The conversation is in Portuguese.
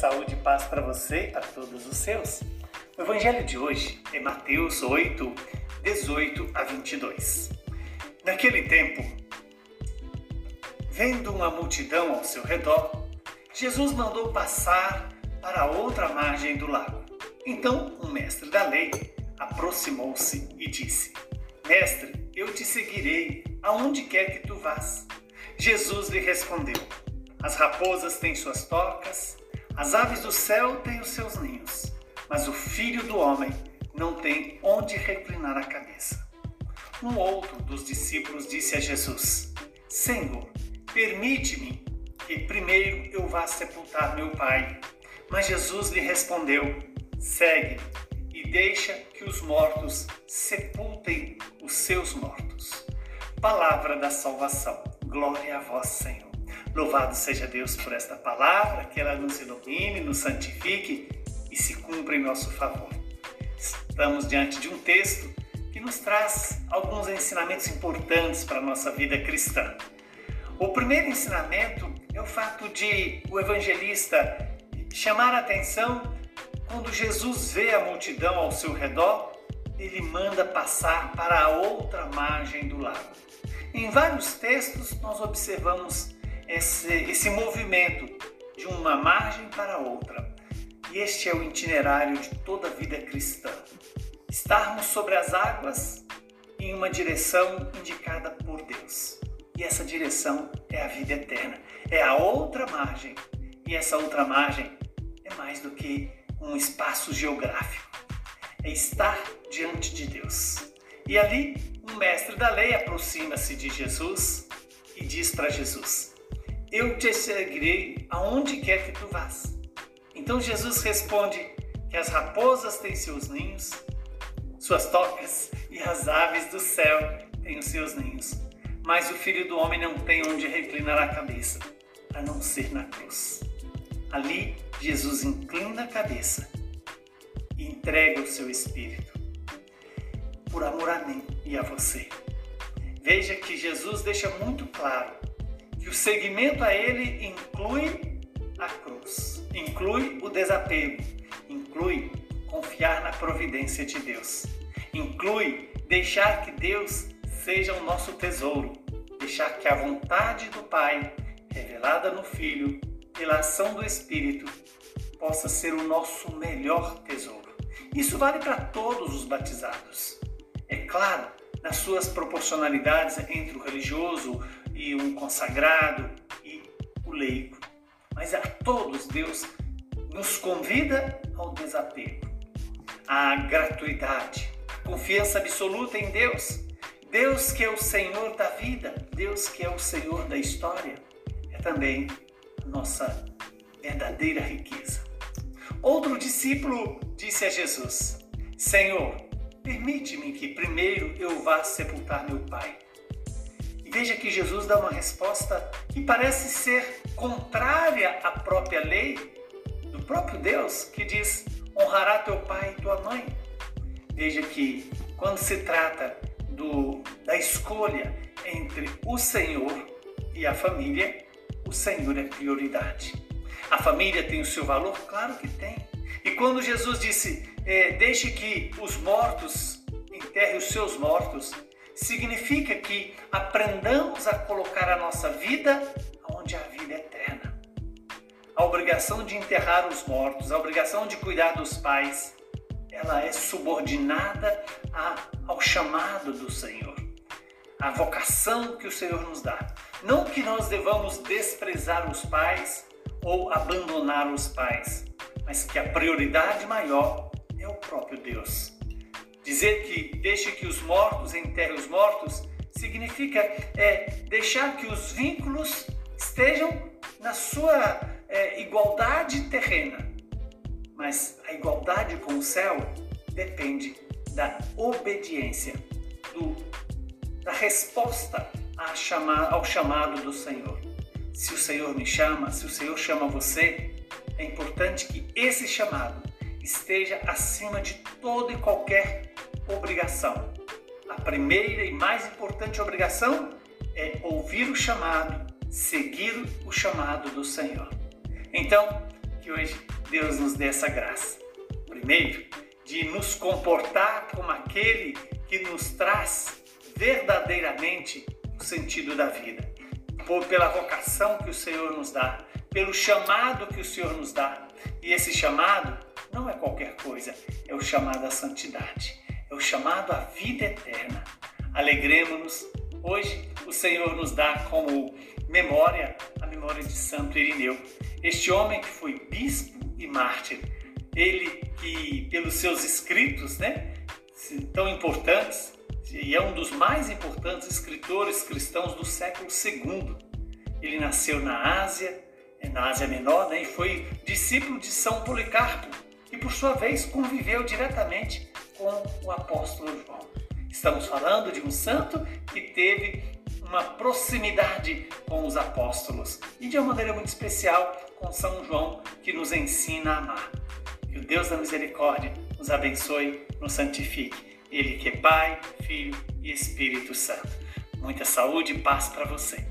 saúde e paz para você e para todos os seus. O evangelho de hoje é Mateus 8, 18 a 22. Naquele tempo, vendo uma multidão ao seu redor, Jesus mandou passar para a outra margem do lago. Então, um mestre da lei aproximou-se e disse: Mestre, eu te seguirei aonde quer que tu vás. Jesus lhe respondeu: As raposas têm suas tocas, as aves do céu têm os seus ninhos, mas o filho do homem não tem onde reclinar a cabeça. Um outro dos discípulos disse a Jesus: Senhor, permite-me que primeiro eu vá sepultar meu pai. Mas Jesus lhe respondeu: Segue e deixa que os mortos sepultem os seus mortos. Palavra da salvação. Glória a vós, Senhor. Louvado seja Deus por esta palavra, que ela nos ilumine, nos santifique e se cumpra em nosso favor. Estamos diante de um texto que nos traz alguns ensinamentos importantes para a nossa vida cristã. O primeiro ensinamento é o fato de o evangelista chamar a atenção quando Jesus vê a multidão ao seu redor, ele manda passar para a outra margem do lago. Em vários textos, nós observamos esse, esse movimento de uma margem para outra. E este é o itinerário de toda a vida cristã. Estarmos sobre as águas em uma direção indicada por Deus. E essa direção é a vida eterna, é a outra margem. E essa outra margem é mais do que um espaço geográfico, é estar diante de Deus. E ali um mestre da lei aproxima-se de Jesus e diz para Jesus: Eu te seguirei aonde quer que tu vás. Então Jesus responde que as raposas têm seus ninhos, suas tocas, e as aves do céu têm os seus ninhos. Mas o filho do homem não tem onde reclinar a cabeça, a não ser na cruz. Ali, Jesus inclina a cabeça e entrega o seu espírito por amor a mim e a você. Veja que Jesus deixa muito claro que o seguimento a Ele inclui a cruz, inclui o desapego, inclui confiar na providência de Deus, inclui deixar que Deus seja o nosso tesouro, deixar que a vontade do Pai, revelada no Filho, pela ação do Espírito, possa ser o nosso melhor tesouro. Isso vale para todos os batizados. É claro, nas suas proporcionalidades entre o religioso e o consagrado e o leigo. Mas a todos Deus nos convida ao desapego, à gratuidade, confiança absoluta em Deus. Deus que é o Senhor da vida, Deus que é o Senhor da história, é também nossa verdadeira riqueza. Outro discípulo disse a Jesus: Senhor, Permite-me que primeiro eu vá sepultar meu pai. E veja que Jesus dá uma resposta que parece ser contrária à própria lei do próprio Deus, que diz: honrará teu pai e tua mãe. Veja que quando se trata do, da escolha entre o Senhor e a família, o Senhor é prioridade. A família tem o seu valor? Claro que tem. E quando Jesus disse: é, deixe que os mortos enterrem os seus mortos, significa que aprendamos a colocar a nossa vida onde a vida é eterna. A obrigação de enterrar os mortos, a obrigação de cuidar dos pais, ela é subordinada a, ao chamado do Senhor, à vocação que o Senhor nos dá. Não que nós devamos desprezar os pais ou abandonar os pais, mas que a prioridade maior é o próprio Deus. Dizer que deixe que os mortos enterrem os mortos significa é, deixar que os vínculos estejam na sua é, igualdade terrena. Mas a igualdade com o céu depende da obediência, do, da resposta chama, ao chamado do Senhor. Se o Senhor me chama, se o Senhor chama você, é importante que esse chamado esteja acima de toda e qualquer obrigação. A primeira e mais importante obrigação é ouvir o chamado, seguir o chamado do Senhor. Então, que hoje Deus nos dê essa graça. Primeiro, de nos comportar como aquele que nos traz verdadeiramente o sentido da vida, por pela vocação que o Senhor nos dá, pelo chamado que o Senhor nos dá. E esse chamado não é qualquer coisa, é o chamado à santidade, é o chamado à vida eterna. Alegremos-nos. Hoje o Senhor nos dá como memória a memória de Santo Irineu, este homem que foi bispo e mártir. Ele que, pelos seus escritos, né, tão importantes, e é um dos mais importantes escritores cristãos do século II. Ele nasceu na Ásia, na Ásia Menor, né, e foi discípulo de São Policarpo, e por sua vez conviveu diretamente com o apóstolo João. Estamos falando de um santo que teve uma proximidade com os apóstolos e de uma maneira muito especial com São João, que nos ensina a amar. Que o Deus da misericórdia nos abençoe, nos santifique. Ele que é Pai, Filho e Espírito Santo. Muita saúde e paz para você.